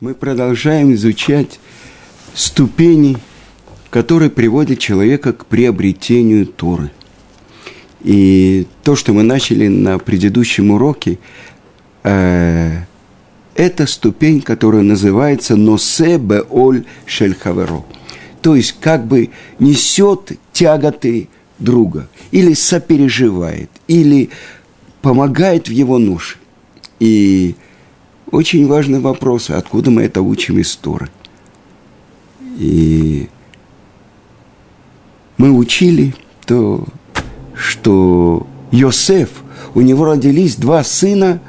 Мы продолжаем изучать ступени, которые приводят человека к приобретению Торы. И то, что мы начали на предыдущем уроке, э, это ступень, которая называется «Носе беоль шельхаверо». То есть, как бы несет тяготы друга, или сопереживает, или помогает в его ноше. И очень важный вопрос, откуда мы это учим из Торы. И мы учили то, что Йосеф, у него родились два сына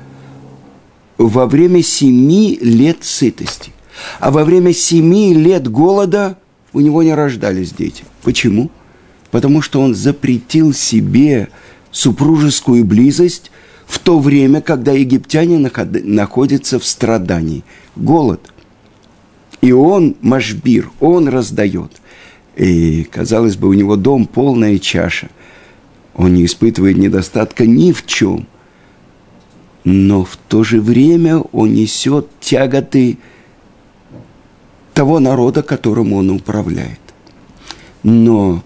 во время семи лет сытости. А во время семи лет голода у него не рождались дети. Почему? Потому что он запретил себе супружескую близость в то время, когда египтяне находятся в страдании. Голод. И он, Машбир, он раздает. И, казалось бы, у него дом полная чаша. Он не испытывает недостатка ни в чем. Но в то же время он несет тяготы того народа, которому он управляет. Но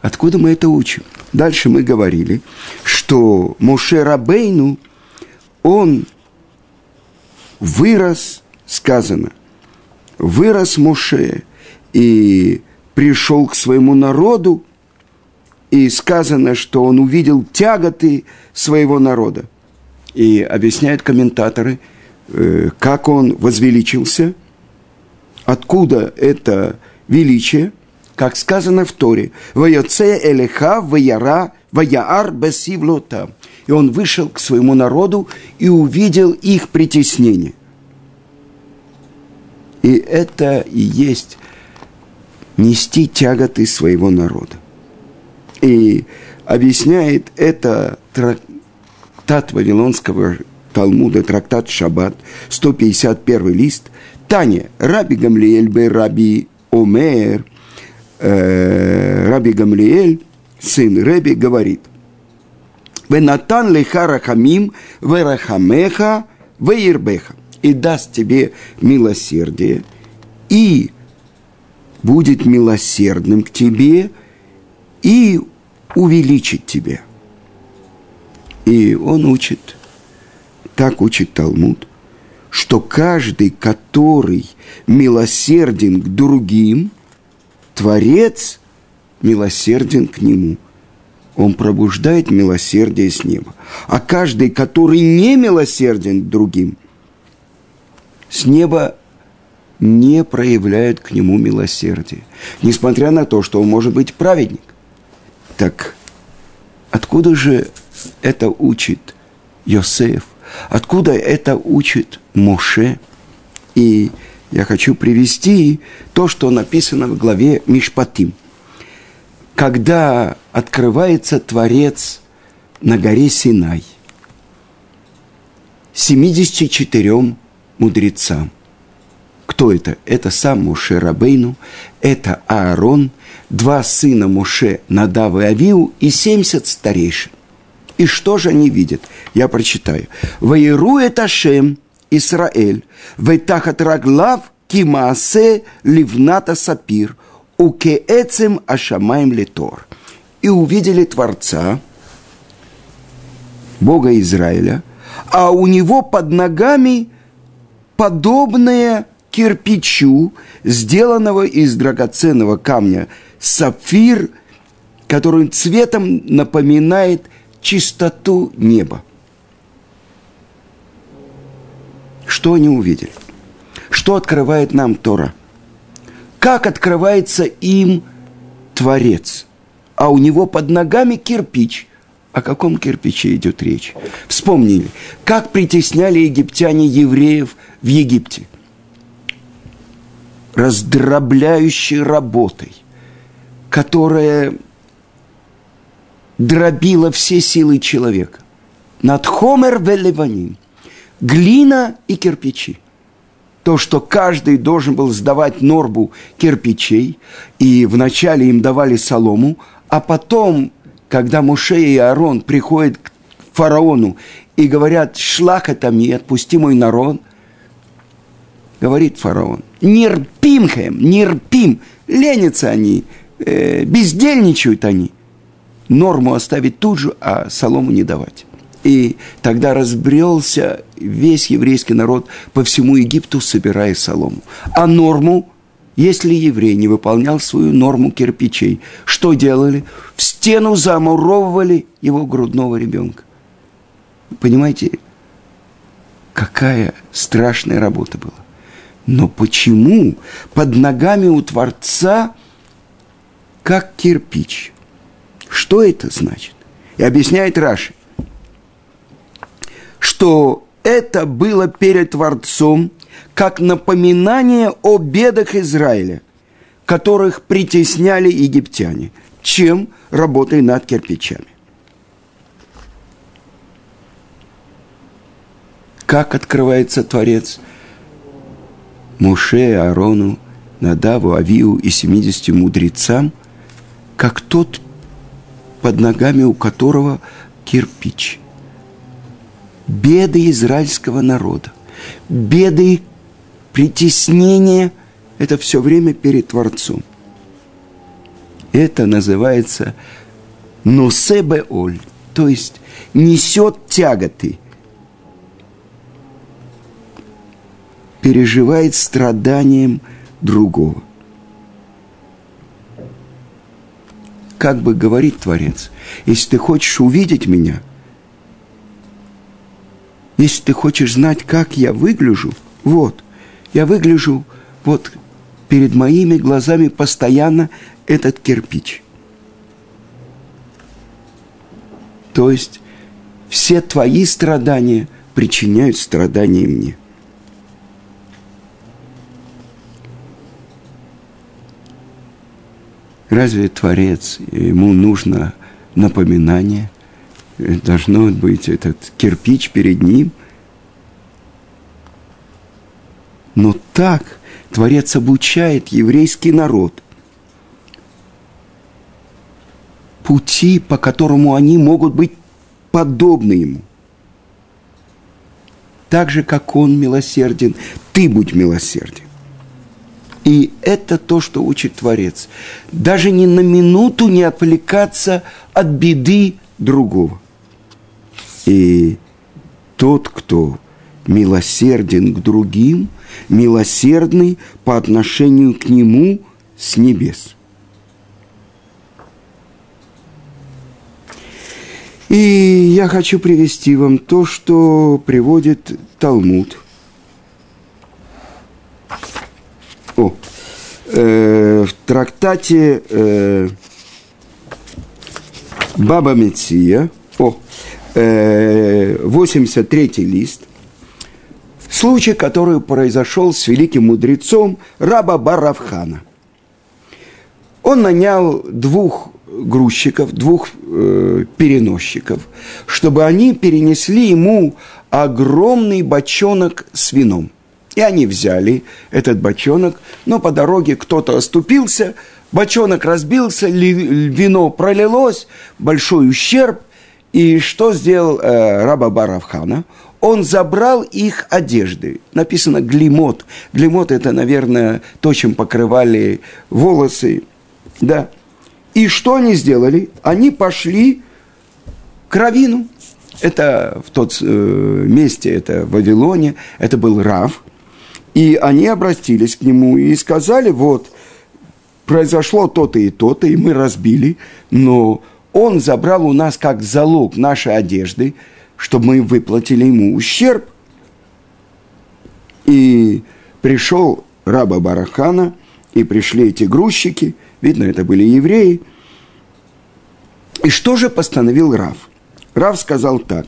откуда мы это учим? Дальше мы говорили, что Моше Рабейну, он вырос, сказано, вырос Моше и пришел к своему народу, и сказано, что он увидел тяготы своего народа. И объясняют комментаторы, э, как он возвеличился, откуда это величие – как сказано в Торе, «Ваяце элеха ваяра ваяар бесивлота». И он вышел к своему народу и увидел их притеснение. И это и есть нести тяготы своего народа. И объясняет это трактат Вавилонского Талмуда, трактат Шаббат, 151 лист. Таня, Раби Гамлиэль бе Раби Омер – э, Раби Гамлиэль, сын Реби, говорит, «Венатан леха рахамим, верахамеха, веирбеха» и даст тебе милосердие, и будет милосердным к тебе, и увеличит тебя. И он учит, так учит Талмуд, что каждый, который милосерден к другим, Творец милосерден к нему. Он пробуждает милосердие с неба. А каждый, который не милосерден другим, с неба не проявляют к нему милосердие. Несмотря на то, что он может быть праведник. Так откуда же это учит Йосеф? Откуда это учит Моше? И я хочу привести то, что написано в главе Мишпатим. Когда открывается Творец на горе Синай, 74 мудрецам. Кто это? Это сам Муше Рабейну, это Аарон, два сына Муше, Надав и Авиу и 70 старейшин. И что же они видят? Я прочитаю. «Ваирует Ашем – Исраэль, ветахат раглав кимаасе ливната сапир, укеэцем ашамаем литор. И увидели Творца, Бога Израиля, а у него под ногами подобное кирпичу, сделанного из драгоценного камня, сапфир, который цветом напоминает чистоту неба. Что они увидели? Что открывает нам Тора? Как открывается им Творец? А у него под ногами кирпич. О каком кирпиче идет речь? Вспомнили, как притесняли египтяне евреев в Египте. Раздробляющей работой, которая дробила все силы человека. Над Хомер Велеваним – глина и кирпичи. То, что каждый должен был сдавать норбу кирпичей, и вначале им давали солому, а потом, когда Муше и Аарон приходят к фараону и говорят, шлах это мне, отпусти мой народ, говорит фараон, нерпимхэм, нерпим, ленятся они, э, бездельничают они. Норму оставить тут же, а солому не давать. И тогда разбрелся весь еврейский народ по всему Египту, собирая солому. А норму, если еврей не выполнял свою норму кирпичей, что делали? В стену замуровывали его грудного ребенка. Понимаете, какая страшная работа была. Но почему под ногами у Творца как кирпич? Что это значит? И объясняет Раши, что это было перед Творцом как напоминание о бедах Израиля, которых притесняли египтяне, чем работой над кирпичами. Как открывается Творец – Муше, Аарону, Надаву, Авию и 70 мудрецам, как тот, под ногами у которого кирпич. Беды израильского народа, беды притеснения – это все время перед Творцом. Это называется носебеоль, то есть несет тяготы – переживает страданием другого. Как бы говорит Творец, если ты хочешь увидеть меня, если ты хочешь знать, как я выгляжу, вот, я выгляжу вот перед моими глазами постоянно этот кирпич. То есть все твои страдания причиняют страдания мне – Разве Творец, ему нужно напоминание? Должно быть этот кирпич перед ним. Но так Творец обучает еврейский народ пути, по которому они могут быть подобны ему. Так же, как он милосерден, ты будь милосерден. И это то, что учит Творец. Даже ни на минуту не отвлекаться от беды другого. И тот, кто милосерден к другим, милосердный по отношению к нему с небес. И я хочу привести вам то, что приводит Талмуд – О, э, в трактате э, Баба Меция, о, э, 83 лист, случай, который произошел с великим мудрецом Раба Баравхана. Он нанял двух грузчиков, двух э, переносчиков, чтобы они перенесли ему огромный бочонок с вином. И они взяли этот бочонок, но по дороге кто-то оступился, бочонок разбился, вино пролилось, большой ущерб. И что сделал э, раба Баравхана? Он забрал их одежды. Написано глимот. Глимот – это, наверное, то, чем покрывали волосы. Да. И что они сделали? Они пошли к Равину. Это в тот э, месте, это в Вавилоне, это был Рав – и они обратились к нему и сказали, вот, произошло то-то и то-то, и мы разбили, но он забрал у нас как залог нашей одежды, чтобы мы выплатили ему ущерб. И пришел раба Барахана, и пришли эти грузчики, видно, это были евреи. И что же постановил Рав? Рав сказал так.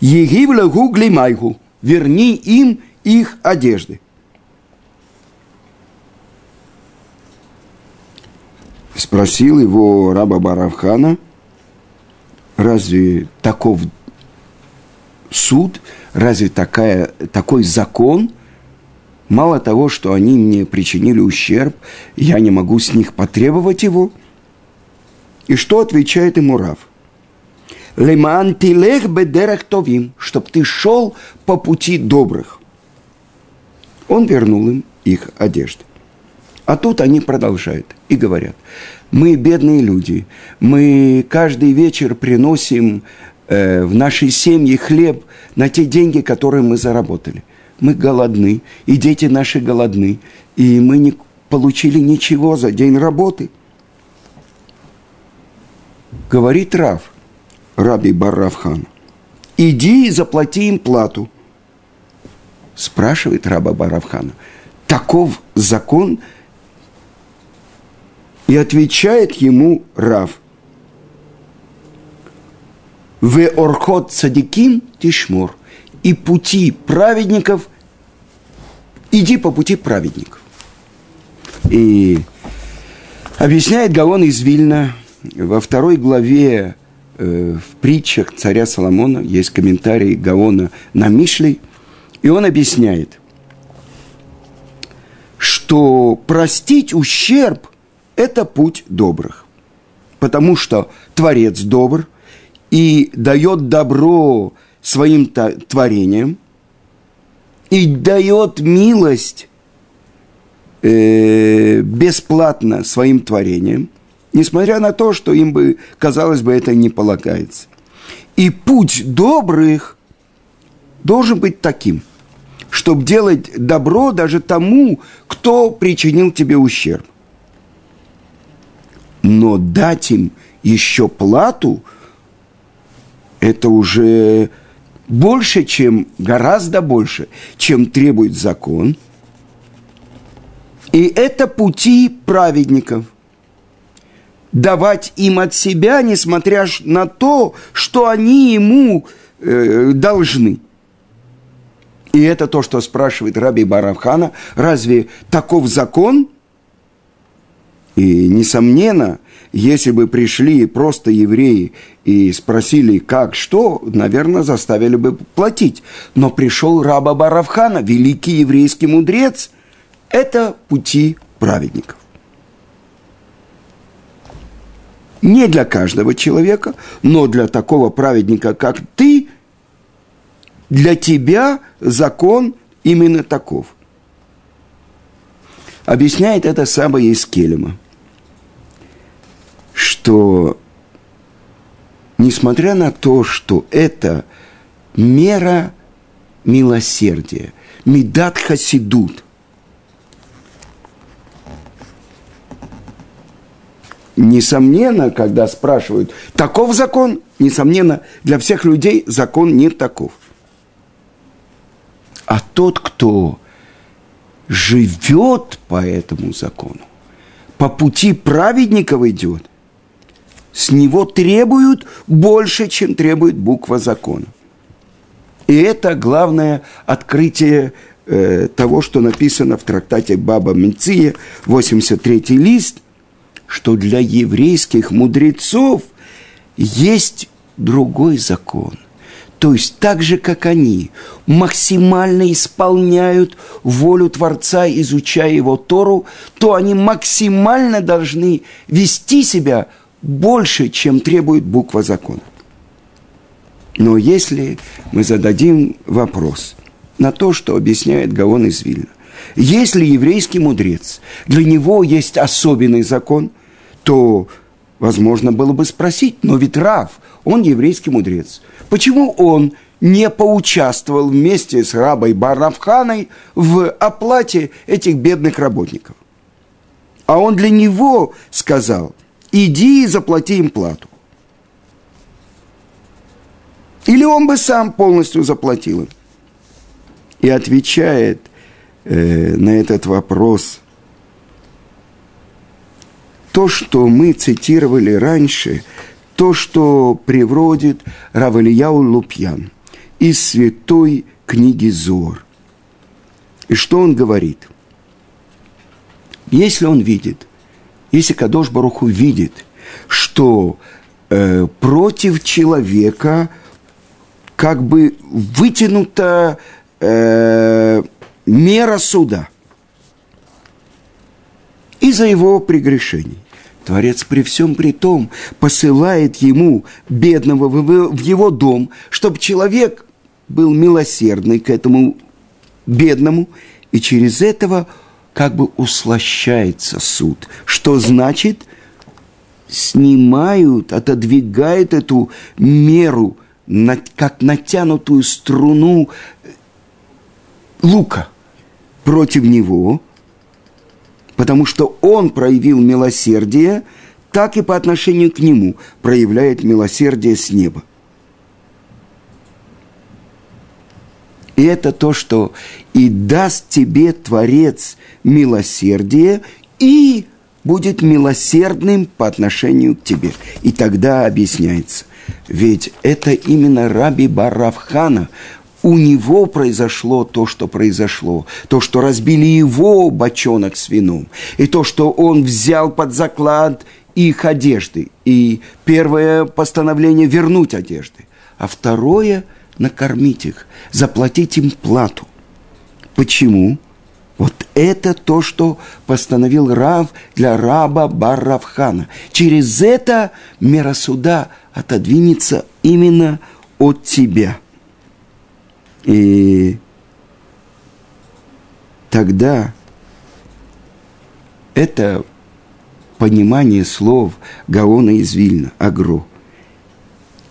Егивля гугли майгу, верни им их одежды. Спросил его раба Баравхана, разве таков суд, разве такая, такой закон, мало того, что они мне причинили ущерб, я не могу с них потребовать его? И что отвечает ему Рав? Леман тилех бедерах товим, чтоб ты шел по пути добрых. Он вернул им их одежды. А тут они продолжают и говорят, мы бедные люди, мы каждый вечер приносим э, в нашей семье хлеб на те деньги, которые мы заработали. Мы голодны, и дети наши голодны, и мы не получили ничего за день работы. Говорит Рав, Раби Барравхан, иди и заплати им плату. Спрашивает раба Баравхана, таков закон – и отвечает ему Рав. В орхот садиким тишмур. И пути праведников, иди по пути праведников. И объясняет Гаон из Вильна во второй главе э, в притчах царя Соломона, есть комментарий Гаона на Мишлей, и он объясняет, что простить ущерб это путь добрых. Потому что Творец добр и дает добро своим творениям, и дает милость э, бесплатно своим творениям, несмотря на то, что им бы, казалось бы, это не полагается. И путь добрых должен быть таким, чтобы делать добро даже тому, кто причинил тебе ущерб но дать им еще плату, это уже больше, чем, гораздо больше, чем требует закон. И это пути праведников. Давать им от себя, несмотря на то, что они ему э, должны. И это то, что спрашивает Раби Баравхана. Разве таков закон – и, несомненно, если бы пришли просто евреи и спросили, как, что, наверное, заставили бы платить. Но пришел раба Баравхана, великий еврейский мудрец. Это пути праведников. Не для каждого человека, но для такого праведника, как ты, для тебя закон именно таков. Объясняет это Саба Ескелема – что несмотря на то, что это мера милосердия, медат хасидут, несомненно, когда спрашивают, таков закон, несомненно, для всех людей закон не таков. А тот, кто живет по этому закону, по пути праведников идет, с него требуют больше, чем требует буква закона. И это главное открытие э, того, что написано в трактате Баба Меция, 83 лист, что для еврейских мудрецов есть другой закон. То есть так же, как они максимально исполняют волю Творца, изучая его Тору, то они максимально должны вести себя – больше, чем требует буква закона. Но если мы зададим вопрос на то, что объясняет Гаон из Вильна, если еврейский мудрец, для него есть особенный закон, то возможно было бы спросить, но ведь Рав, он еврейский мудрец, почему он не поучаствовал вместе с рабой Баравханой в оплате этих бедных работников? А он для него сказал – иди и заплати им плату. Или он бы сам полностью заплатил им. И отвечает э, на этот вопрос то, что мы цитировали раньше, то, что приводит Равалияу Лупьян из святой книги Зор. И что он говорит? Если он видит – если Кадош Баруху видит, что э, против человека как бы вытянута э, мера суда из-за его прегрешений. Творец при всем при том посылает ему, бедного, в его дом, чтобы человек был милосердный к этому бедному И через этого как бы услощается суд. Что значит? Снимают, отодвигают эту меру, как натянутую струну лука против него, потому что он проявил милосердие, так и по отношению к нему проявляет милосердие с неба. И это то, что и даст тебе Творец милосердие, и будет милосердным по отношению к тебе. И тогда объясняется. Ведь это именно Раби Баравхана, у него произошло то, что произошло, то, что разбили его бочонок с вином, и то, что он взял под заклад их одежды. И первое постановление – вернуть одежды, а второе – накормить их, заплатить им плату. Почему? Вот это то, что постановил Рав для раба Барравхана. Через это мера суда отодвинется именно от тебя. И тогда это понимание слов Гаона из Вильна, Агро.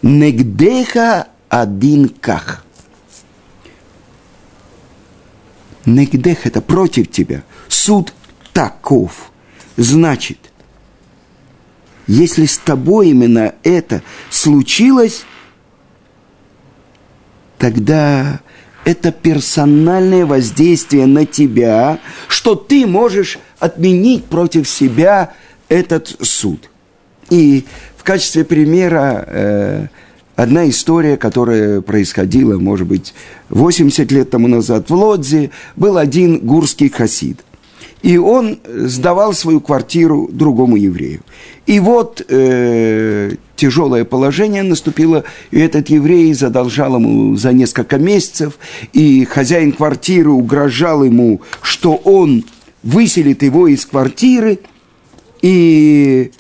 Негдеха один ках. Негдех – это против тебя. Суд таков. Значит, если с тобой именно это случилось, тогда это персональное воздействие на тебя, что ты можешь отменить против себя этот суд. И в качестве примера э, одна история, которая происходила, может быть, 80 лет тому назад в Лодзе, был один гурский хасид. И он сдавал свою квартиру другому еврею. И вот э, тяжелое положение наступило, и этот еврей задолжал ему за несколько месяцев, и хозяин квартиры угрожал ему, что он выселит его из квартиры, и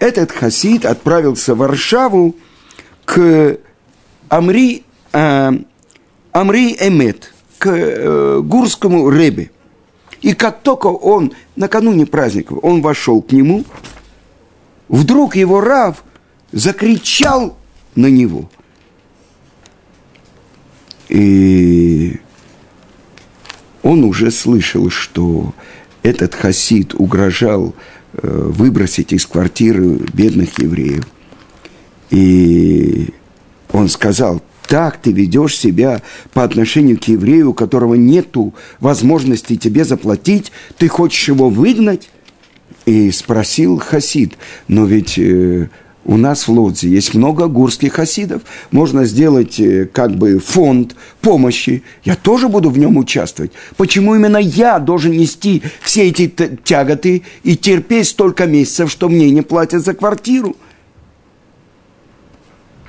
этот хасид отправился в Варшаву, к Амри, э, Амри Эмет, к э, гурскому ребе. И как только он, накануне праздников, он вошел к нему, вдруг его Рав закричал на него. И он уже слышал, что этот хасид угрожал э, выбросить из квартиры бедных евреев. И он сказал, так ты ведешь себя по отношению к еврею, у которого нет возможности тебе заплатить, ты хочешь его выгнать? И спросил Хасид, но ведь э, у нас в Лодзе есть много гурских хасидов, можно сделать э, как бы фонд помощи, я тоже буду в нем участвовать. Почему именно я должен нести все эти тяготы и терпеть столько месяцев, что мне не платят за квартиру?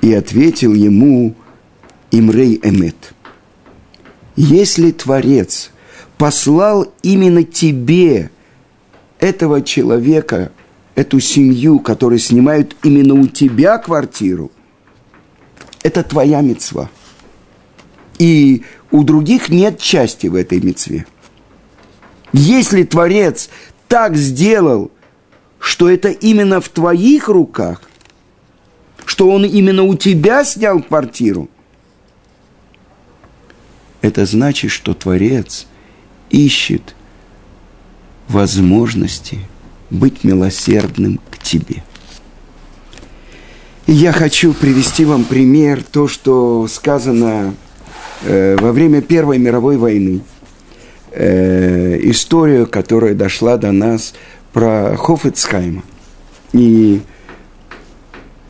И ответил ему Имрей Эмет. Если Творец послал именно тебе этого человека, эту семью, которые снимают именно у тебя квартиру, это твоя мецва. И у других нет части в этой мецве. Если Творец так сделал, что это именно в твоих руках, что он именно у тебя снял квартиру, это значит, что Творец ищет возможности быть милосердным к тебе. И я хочу привести вам пример, то, что сказано э, во время Первой мировой войны. Э, историю, которая дошла до нас про Хофицхайма. И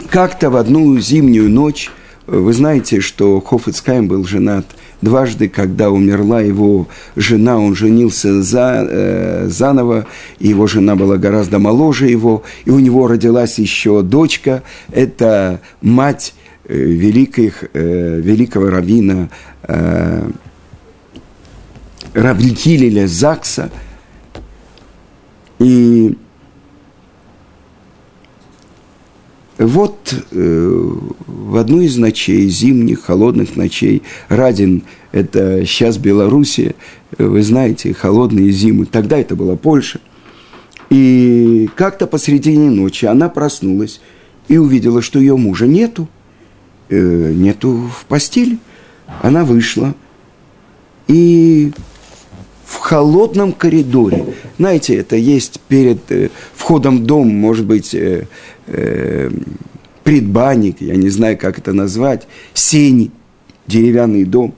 как-то в одну зимнюю ночь, вы знаете, что Хофицкайм был женат дважды, когда умерла его жена, он женился за, э, заново, его жена была гораздо моложе его, и у него родилась еще дочка, это мать э, великих, э, великого раввина э, Равликилеля Закса, и Вот э, в одну из ночей, зимних, холодных ночей, Радин, это сейчас Белоруссия, вы знаете, холодные зимы, тогда это была Польша. И как-то посредине ночи она проснулась и увидела, что ее мужа нету, э, нету в постели. Она вышла и в холодном коридоре. Знаете, это есть перед э, входом в дом, может быть, э, э, предбанник, я не знаю, как это назвать, сени, деревянный дом.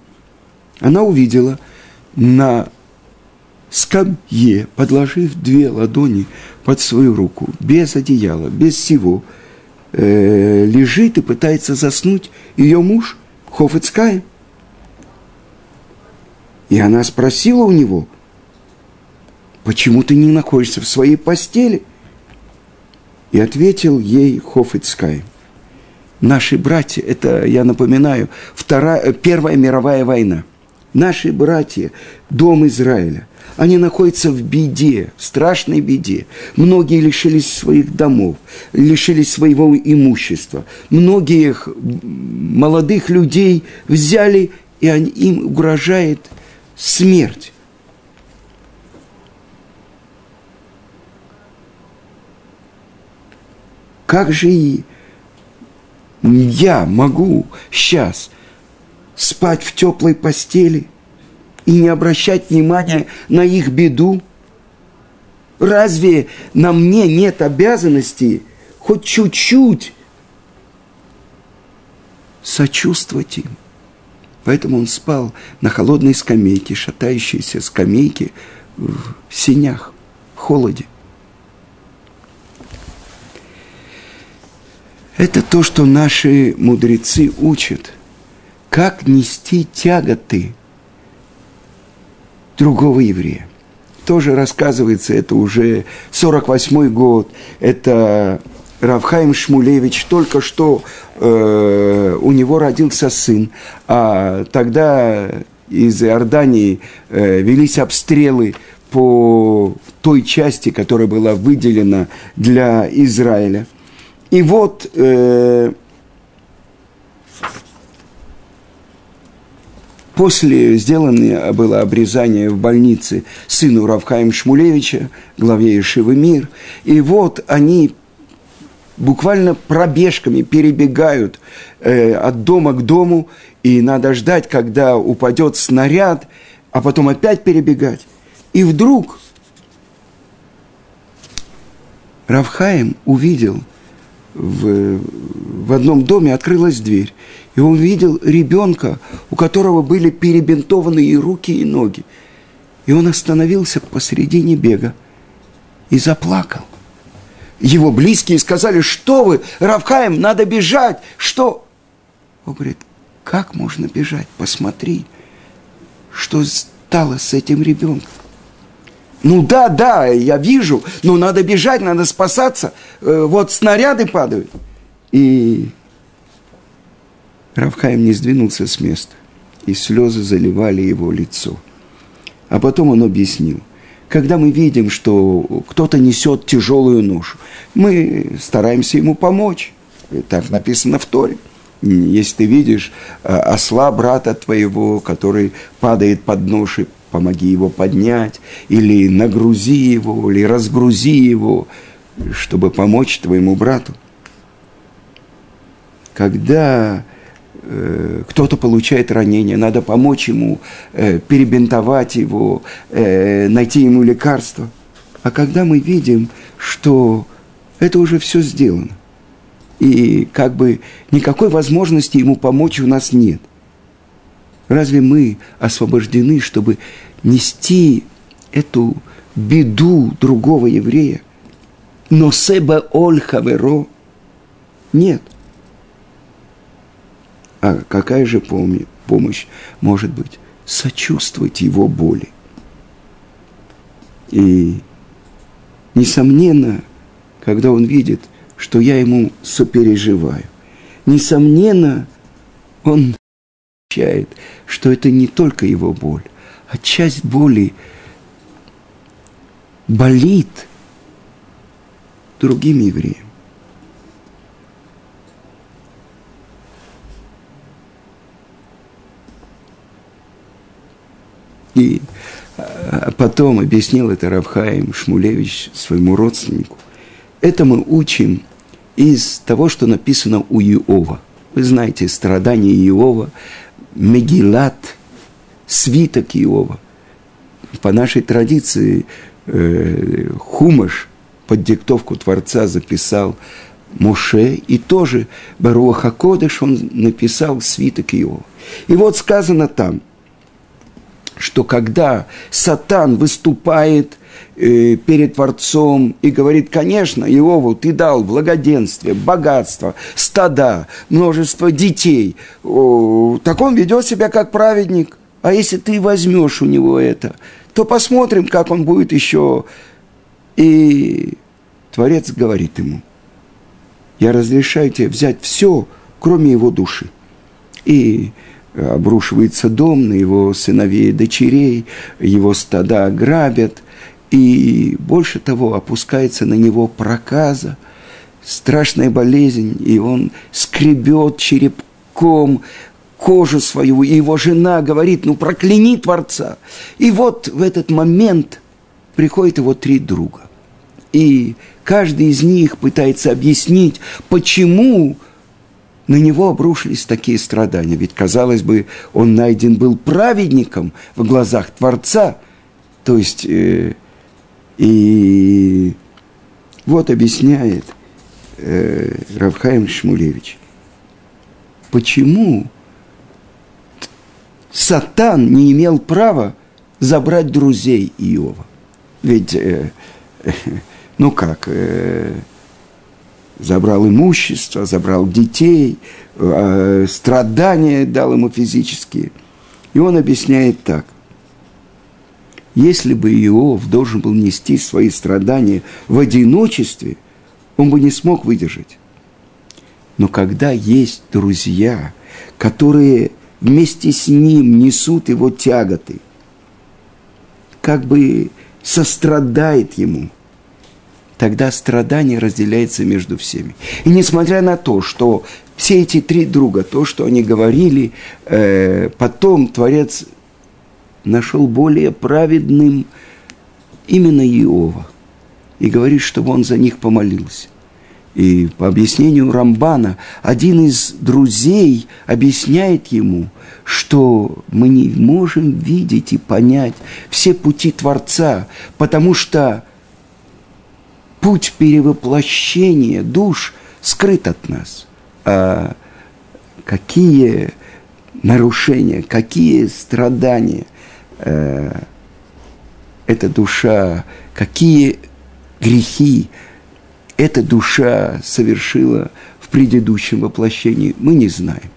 Она увидела на скамье, подложив две ладони под свою руку, без одеяла, без всего, э, лежит и пытается заснуть ее муж Хофицкаем. И она спросила у него, почему ты не находишься в своей постели? И ответил ей Хофицкай, наши братья, это, я напоминаю, вторая, Первая мировая война. Наши братья, дом Израиля, они находятся в беде, в страшной беде. Многие лишились своих домов, лишились своего имущества. Многих молодых людей взяли, и им угрожает смерть. Как же я могу сейчас спать в теплой постели и не обращать внимания на их беду? Разве на мне нет обязанности хоть чуть-чуть сочувствовать им? Поэтому он спал на холодной скамейке, шатающейся скамейке в синях, в холоде. Это то, что наши мудрецы учат. Как нести тяготы другого еврея. Тоже рассказывается, это уже 48 год, это Равхаим Шмулевич только что э, у него родился сын, а тогда из Иордании э, велись обстрелы по той части, которая была выделена для Израиля. И вот э, после сделано было обрезание в больнице сыну Равхаим Шмулевича, главе Ишивы Мир, и вот они буквально пробежками перебегают э, от дома к дому, и надо ждать, когда упадет снаряд, а потом опять перебегать. И вдруг Равхаим увидел в, в одном доме, открылась дверь, и он видел ребенка, у которого были перебинтованы и руки, и ноги. И он остановился посредине бега и заплакал – его близкие сказали, что вы, Равхаем, надо бежать, что? Он говорит, как можно бежать? Посмотри, что стало с этим ребенком. Ну да, да, я вижу, но надо бежать, надо спасаться. Э, вот снаряды падают. И Равхаем не сдвинулся с места, и слезы заливали его лицо. А потом он объяснил когда мы видим, что кто-то несет тяжелую ношу, мы стараемся ему помочь. Так написано в Торе. Если ты видишь э, осла брата твоего, который падает под ношей, помоги его поднять, или нагрузи его, или разгрузи его, чтобы помочь твоему брату. Когда Э, кто-то получает ранение, надо помочь ему, э, перебинтовать его, э, найти ему лекарство. А когда мы видим, что это уже все сделано, и как бы никакой возможности ему помочь у нас нет, разве мы освобождены, чтобы нести эту беду другого еврея? Но себе оль хаверо? Нет – а какая же помощь может быть? Сочувствовать его боли. И, несомненно, когда он видит, что я ему сопереживаю, несомненно, он ощущает, что это не только его боль, а часть боли болит другим евреям. И а, потом объяснил это Равхаим Шмулевич своему родственнику. Это мы учим из того, что написано у Иова. Вы знаете, страдания Иова Мегилат, свиток Иова. По нашей традиции э, Хумаш под диктовку Творца записал Моше, и тоже Баруаха Кодыш он написал свиток Иова. И вот сказано там, что когда Сатан выступает э, перед Творцом и говорит, конечно, Иову, ты дал благоденствие, богатство, стада, множество детей, о, так он ведет себя как праведник. А если ты возьмешь у него это, то посмотрим, как он будет еще. И Творец говорит ему, я разрешаю тебе взять все, кроме его души. И обрушивается дом на его сыновей и дочерей, его стада грабят, и больше того, опускается на него проказа, страшная болезнь, и он скребет черепком кожу свою, и его жена говорит, ну прокляни Творца. И вот в этот момент приходят его три друга. И каждый из них пытается объяснить, почему на него обрушились такие страдания. Ведь, казалось бы, он найден был праведником в глазах Творца. То есть, э, и вот объясняет э, Равхаим Шмулевич, почему Сатан не имел права забрать друзей Иова. Ведь, э, э, ну как, э, забрал имущество, забрал детей, э, страдания дал ему физические. И он объясняет так. Если бы Иов должен был нести свои страдания в одиночестве, он бы не смог выдержать. Но когда есть друзья, которые вместе с ним несут его тяготы, как бы сострадает ему – тогда страдание разделяется между всеми. И несмотря на то, что все эти три друга, то, что они говорили, э, потом Творец нашел более праведным именно Иова. И говорит, чтобы он за них помолился. И по объяснению Рамбана, один из друзей объясняет ему, что мы не можем видеть и понять все пути Творца, потому что путь перевоплощения душ скрыт от нас. А какие нарушения, какие страдания э, эта душа, какие грехи эта душа совершила в предыдущем воплощении, мы не знаем.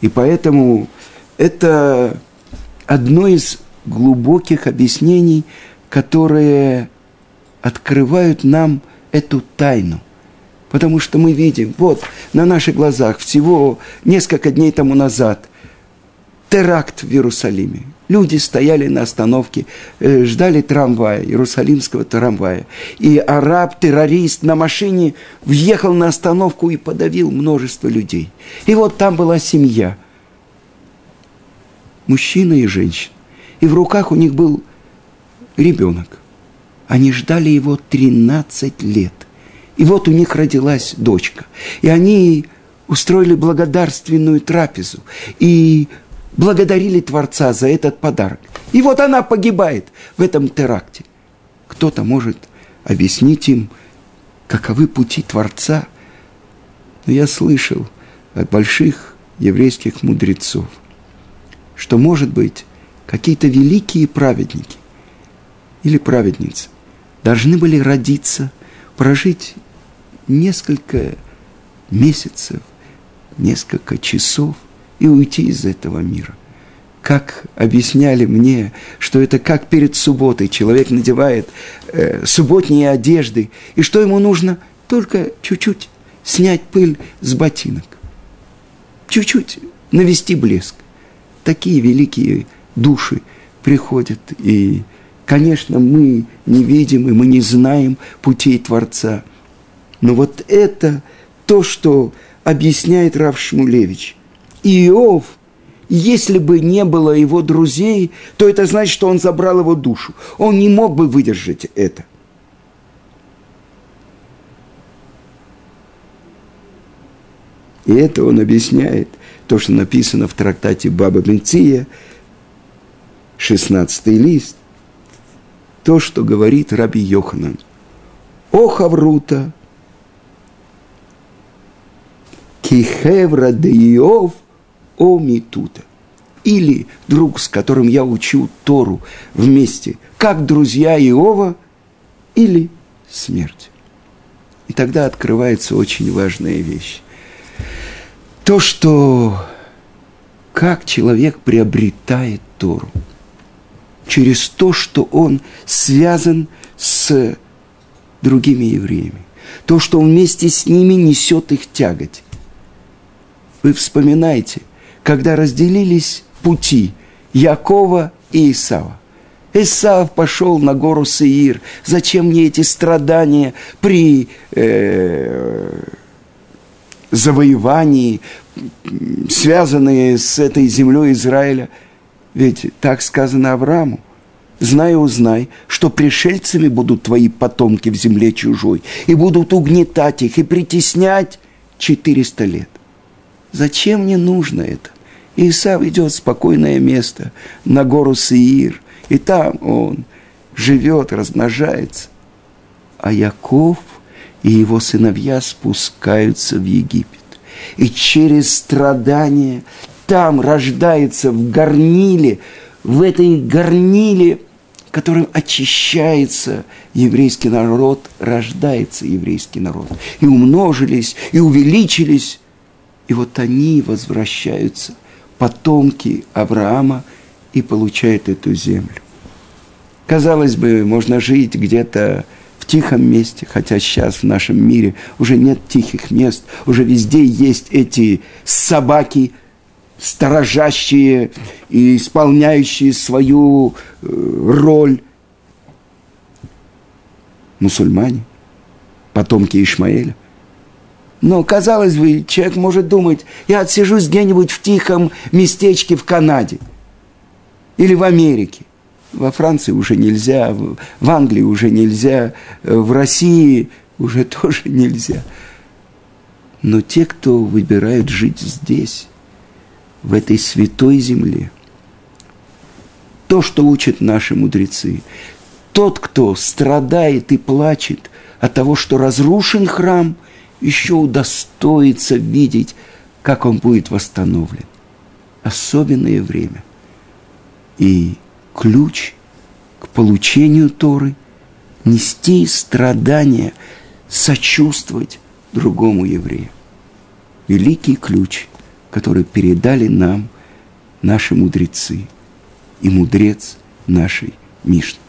И поэтому это одно из глубоких объяснений, которые открывают нам эту тайну. Потому что мы видим, вот на наших глазах всего несколько дней тому назад теракт в Иерусалиме. Люди стояли на остановке, э, ждали трамвая, иерусалимского трамвая. И араб-террорист на машине въехал на остановку и подавил множество людей. И вот там была семья. Мужчина и женщина. И в руках у них был ребенок. Они ждали его 13 лет. И вот у них родилась дочка. И они устроили благодарственную трапезу. И благодарили Творца за этот подарок. И вот она погибает в этом теракте. Кто-то может объяснить им, каковы пути Творца. Но я слышал от больших еврейских мудрецов, что, может быть, какие-то великие праведники или праведницы должны были родиться, прожить несколько месяцев, несколько часов и уйти из этого мира. Как объясняли мне, что это как перед субботой человек надевает э, субботние одежды, и что ему нужно только чуть-чуть снять пыль с ботинок, чуть-чуть навести блеск. Такие великие души приходят и Конечно, мы не видим и мы не знаем путей Творца. Но вот это то, что объясняет Рав Шмулевич. Иов если бы не было его друзей, то это значит, что он забрал его душу. Он не мог бы выдержать это. И это он объясняет, то, что написано в трактате Баба Бенция, 16 лист, то, что говорит Раби Йоханан. О Хаврута, кихевра де Иов – о Митута. Или друг, с которым я учу Тору вместе, как друзья Иова, или смерть. И тогда открывается очень важная вещь. То, что как человек приобретает Тору. Через то, что он связан с другими евреями. То, что он вместе с ними несет их тяготь. Вы вспоминаете, когда разделились пути Якова и Исава. Исав пошел на гору Сеир. Зачем мне эти страдания при э, завоевании, связанные с этой землей Израиля? Ведь так сказано Аврааму. Знай, узнай, что пришельцами будут твои потомки в земле чужой, и будут угнетать их и притеснять 400 лет. Зачем мне нужно это? Исав идет в спокойное место, на гору Сеир, и там он живет, размножается. А Яков и его сыновья спускаются в Египет. И через страдания там рождается в горниле, в этой горниле, которым очищается еврейский народ, рождается еврейский народ. И умножились, и увеличились. И вот они возвращаются – потомки Авраама и получают эту землю. Казалось бы, можно жить где-то в тихом месте, хотя сейчас в нашем мире уже нет тихих мест, уже везде есть эти собаки, сторожащие и исполняющие свою э, роль. Мусульмане, потомки Ишмаэля – но, казалось бы, человек может думать, я отсижусь где-нибудь в тихом местечке в Канаде или в Америке. Во Франции уже нельзя, в Англии уже нельзя, в России уже тоже нельзя. Но те, кто выбирают жить здесь, в этой святой земле, то, что учат наши мудрецы, тот, кто страдает и плачет от того, что разрушен храм – еще удостоится видеть, как он будет восстановлен. Особенное время. И ключ к получению Торы – нести страдания, сочувствовать другому еврею. Великий ключ, который передали нам наши мудрецы и мудрец нашей Мишны.